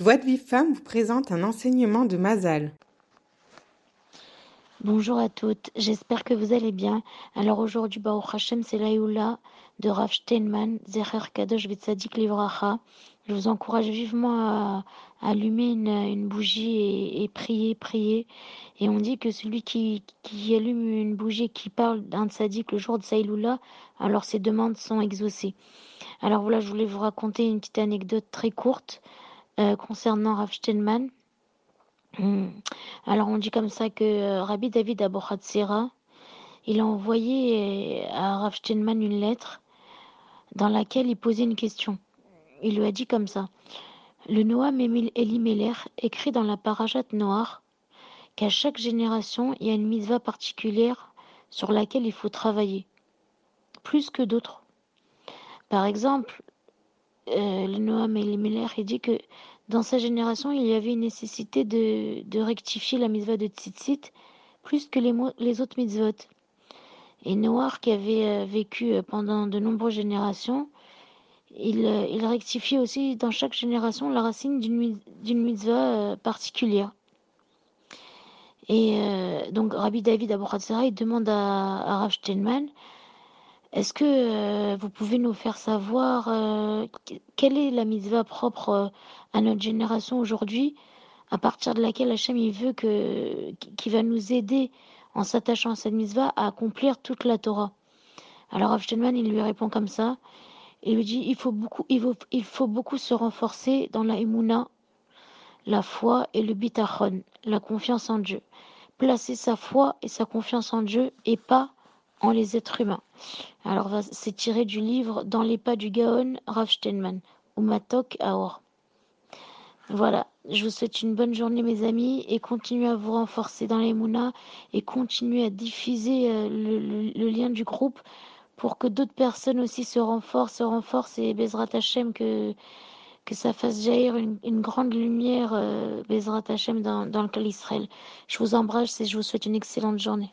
Joie de Vive Femme vous présente un enseignement de Mazal. Bonjour à toutes, j'espère que vous allez bien. Alors aujourd'hui, Baruch Hashem, c'est l'Aïoula de Rav Steinman, Zecher Kadosh Vitzadik Livracha. Je vous encourage vivement à, allumer une, bougie et, prier, prier. Et on dit que celui qui, allume une bougie qui parle d'un tzaddik le jour de Saïloula, alors ses demandes sont exaucées. Alors voilà, je voulais vous raconter une petite anecdote très courte concernant Rav Steinman. Hmm. Alors on dit comme ça que euh, Rabbi David Abochatsera, il a envoyé euh, à Rav Steinman une lettre dans laquelle il posait une question. Il lui a dit comme ça. Le Noam Emil Elimelech écrit dans la Parajat Noir qu'à chaque génération, il y a une mitzvah particulière sur laquelle il faut travailler, plus que d'autres. Par exemple, euh, le Noam Elimelech, il dit que dans sa génération, il y avait une nécessité de, rectifier la mitzvah de Tzitzit plus que les, autres mitzvot. Et Noir, qui avait euh, vécu euh, pendant de nombreuses générations, il, euh, il rectifiait aussi dans chaque génération la racine d'une mitzvah particulière. Et donc Rabbi David Abouratsara, il demande à, à Rav Steinman, est-ce que vous pouvez nous faire savoir quelle est la mitzvah propre à notre génération aujourd'hui, à partir de laquelle Hachem il veut que, qui va nous aider en s'attachant à cette mitzvah à accomplir toute la Torah? Alors Avshtenman, il lui répond comme ça. Il lui dit, il faut beaucoup, il faut, beaucoup se renforcer dans la emuna, la foi et le bitachon, la confiance en Dieu. Placer sa foi et sa confiance en Dieu et pas en les êtres humains. Alors c'est tiré du livre Dans les pas du Gaon, Rav Steinman, ou Matok Aor. Voilà, je vous souhaite une bonne journée mes amis et continuez à vous renforcer dans les mounas et continuez à diffuser euh, le, lien du groupe pour que d'autres personnes aussi se renforcent, se renforcent et Bezrat Hashem que, que ça fasse jaillir une, grande lumière euh, Bezrat Hashem dans, le cas d'Israël. Je vous embrasse et je vous souhaite une excellente journée.